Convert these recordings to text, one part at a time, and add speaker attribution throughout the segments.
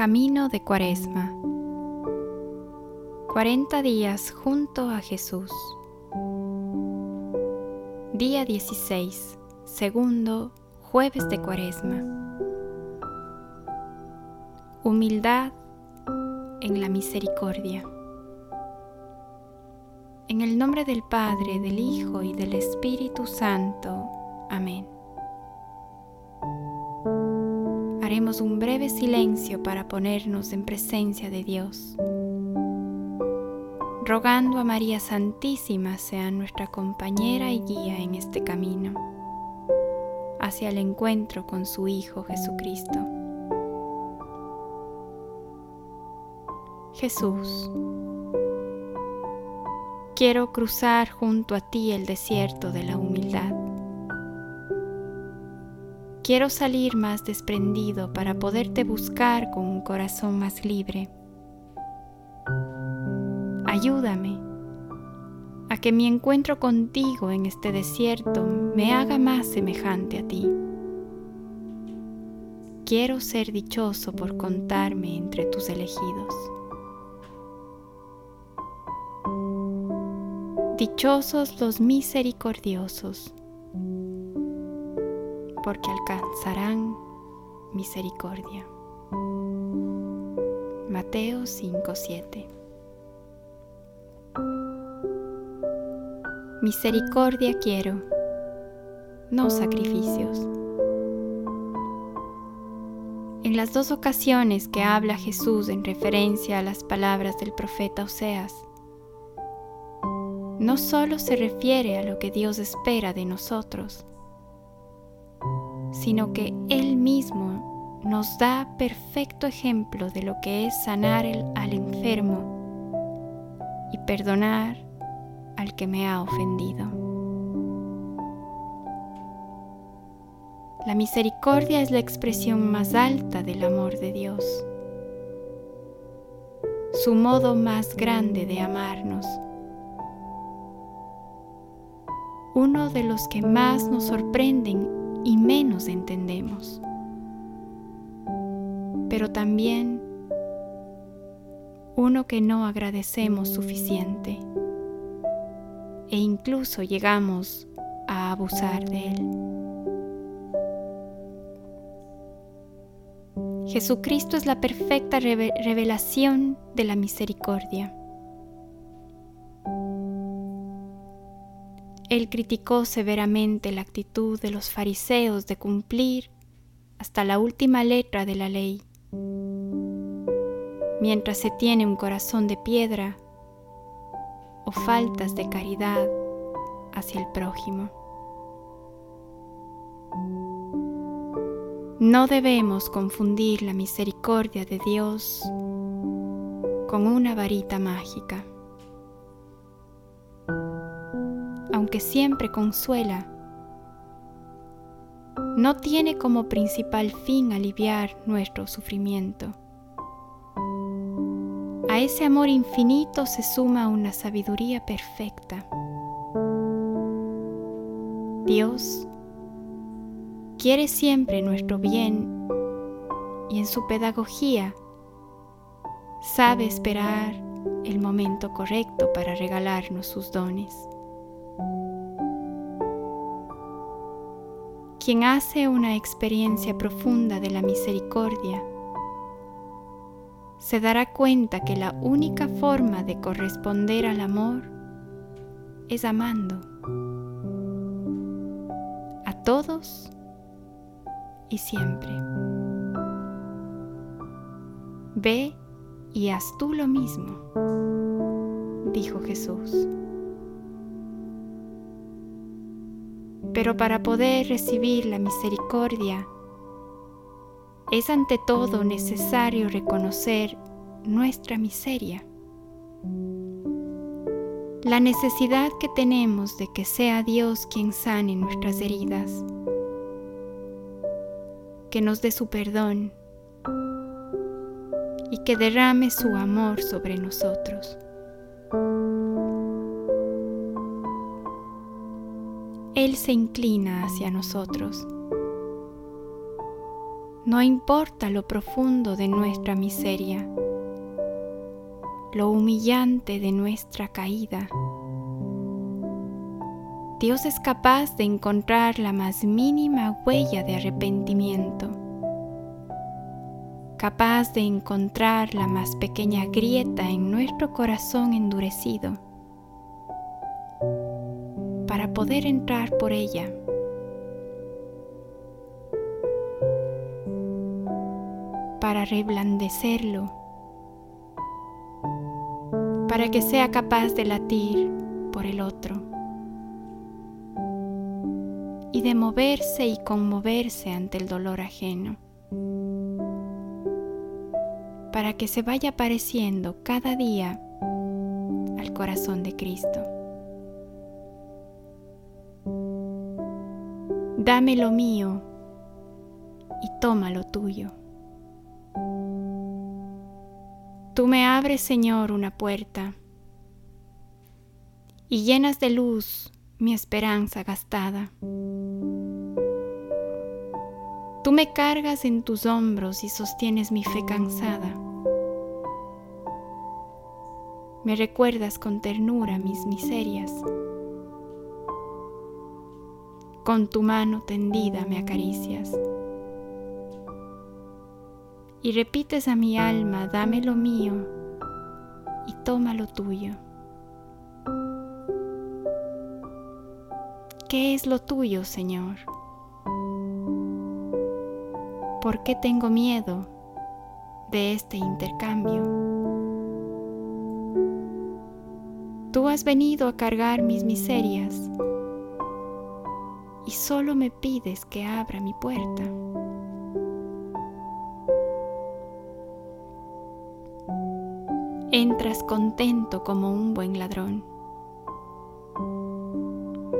Speaker 1: Camino de Cuaresma 40 días junto a Jesús Día 16 Segundo Jueves de Cuaresma Humildad en la misericordia En el nombre del Padre, del Hijo y del Espíritu Santo. Amén. Haremos un breve silencio para ponernos en presencia de Dios, rogando a María Santísima sea nuestra compañera y guía en este camino, hacia el encuentro con su Hijo Jesucristo. Jesús, quiero cruzar junto a ti el desierto de la humildad Quiero salir más desprendido para poderte buscar con un corazón más libre. Ayúdame a que mi encuentro contigo en este desierto me haga más semejante a ti. Quiero ser dichoso por contarme entre tus elegidos. Dichosos los misericordiosos porque alcanzarán misericordia. Mateo 5:7 Misericordia quiero, no sacrificios. En las dos ocasiones que habla Jesús en referencia a las palabras del profeta Oseas, no solo se refiere a lo que Dios espera de nosotros, sino que Él mismo nos da perfecto ejemplo de lo que es sanar al enfermo y perdonar al que me ha ofendido. La misericordia es la expresión más alta del amor de Dios, su modo más grande de amarnos, uno de los que más nos sorprenden y menos entendemos. Pero también uno que no agradecemos suficiente e incluso llegamos a abusar de él. Jesucristo es la perfecta revelación de la misericordia. Él criticó severamente la actitud de los fariseos de cumplir hasta la última letra de la ley, mientras se tiene un corazón de piedra o faltas de caridad hacia el prójimo. No debemos confundir la misericordia de Dios con una varita mágica. Aunque siempre consuela, no tiene como principal fin aliviar nuestro sufrimiento. A ese amor infinito se suma una sabiduría perfecta. Dios quiere siempre nuestro bien y en su pedagogía sabe esperar el momento correcto para regalarnos sus dones. Quien hace una experiencia profunda de la misericordia se dará cuenta que la única forma de corresponder al amor es amando a todos y siempre. Ve y haz tú lo mismo, dijo Jesús. Pero para poder recibir la misericordia, es ante todo necesario reconocer nuestra miseria, la necesidad que tenemos de que sea Dios quien sane nuestras heridas, que nos dé su perdón y que derrame su amor sobre nosotros. Él se inclina hacia nosotros. No importa lo profundo de nuestra miseria, lo humillante de nuestra caída. Dios es capaz de encontrar la más mínima huella de arrepentimiento, capaz de encontrar la más pequeña grieta en nuestro corazón endurecido, para poder entrar por ella. para reblandecerlo, para que sea capaz de latir por el otro y de moverse y conmoverse ante el dolor ajeno, para que se vaya pareciendo cada día al corazón de Cristo. Dame lo mío y toma lo tuyo. Tú me abres, Señor, una puerta y llenas de luz mi esperanza gastada. Tú me cargas en tus hombros y sostienes mi fe cansada. Me recuerdas con ternura mis miserias. Con tu mano tendida me acaricias. Y repites a mi alma, dame lo mío y toma lo tuyo. ¿Qué es lo tuyo, Señor? ¿Por qué tengo miedo de este intercambio? Tú has venido a cargar mis miserias y solo me pides que abra mi puerta. Entras contento como un buen ladrón.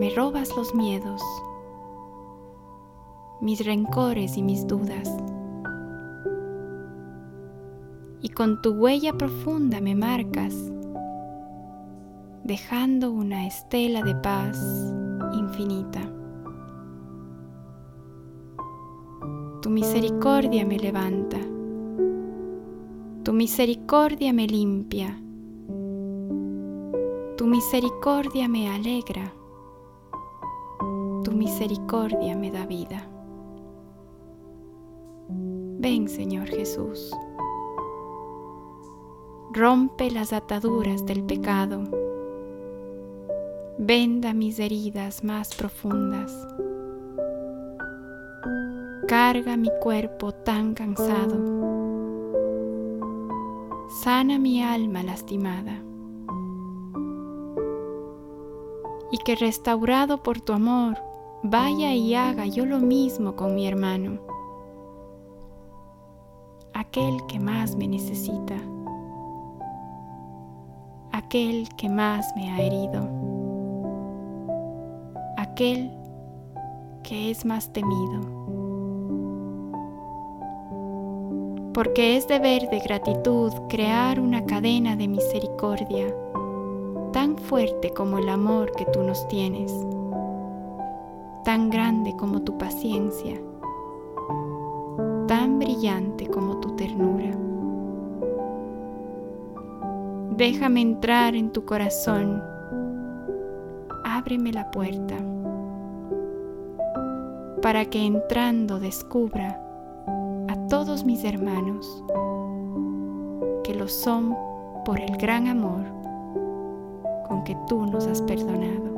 Speaker 1: Me robas los miedos mis rencores y mis dudas. Y con tu huella profunda me marcas, dejando una estela de paz infinita. Tu misericordia me levanta, tu misericordia me limpia, tu misericordia me alegra, tu misericordia me da vida. Ven, Señor Jesús. Rompe las ataduras del pecado. Venda mis heridas más profundas. Carga mi cuerpo tan cansado. Sana mi alma lastimada. Y que restaurado por tu amor, vaya y haga yo lo mismo con mi hermano aquel que más me necesita, aquel que más me ha herido, aquel que es más temido. Porque es deber de gratitud crear una cadena de misericordia tan fuerte como el amor que tú nos tienes, tan grande como tu paciencia tan brillante como tu ternura. Déjame entrar en tu corazón, ábreme la puerta, para que entrando descubra todos mis hermanos que lo son por el gran amor con que tú nos has perdonado.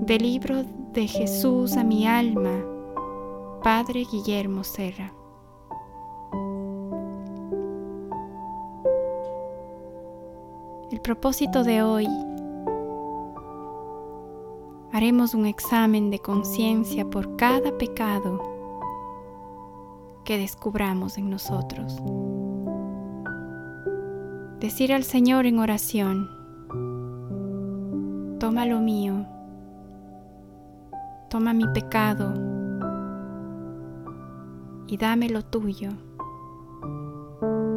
Speaker 1: Del libro de Jesús a mi alma, Padre Guillermo Serra. El propósito de hoy haremos un examen de conciencia por cada pecado que descubramos en nosotros. Decir al Señor en oración, toma lo mío, toma mi pecado y dame lo tuyo,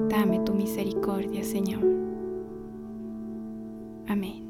Speaker 1: dame tu misericordia, Señor. Amén.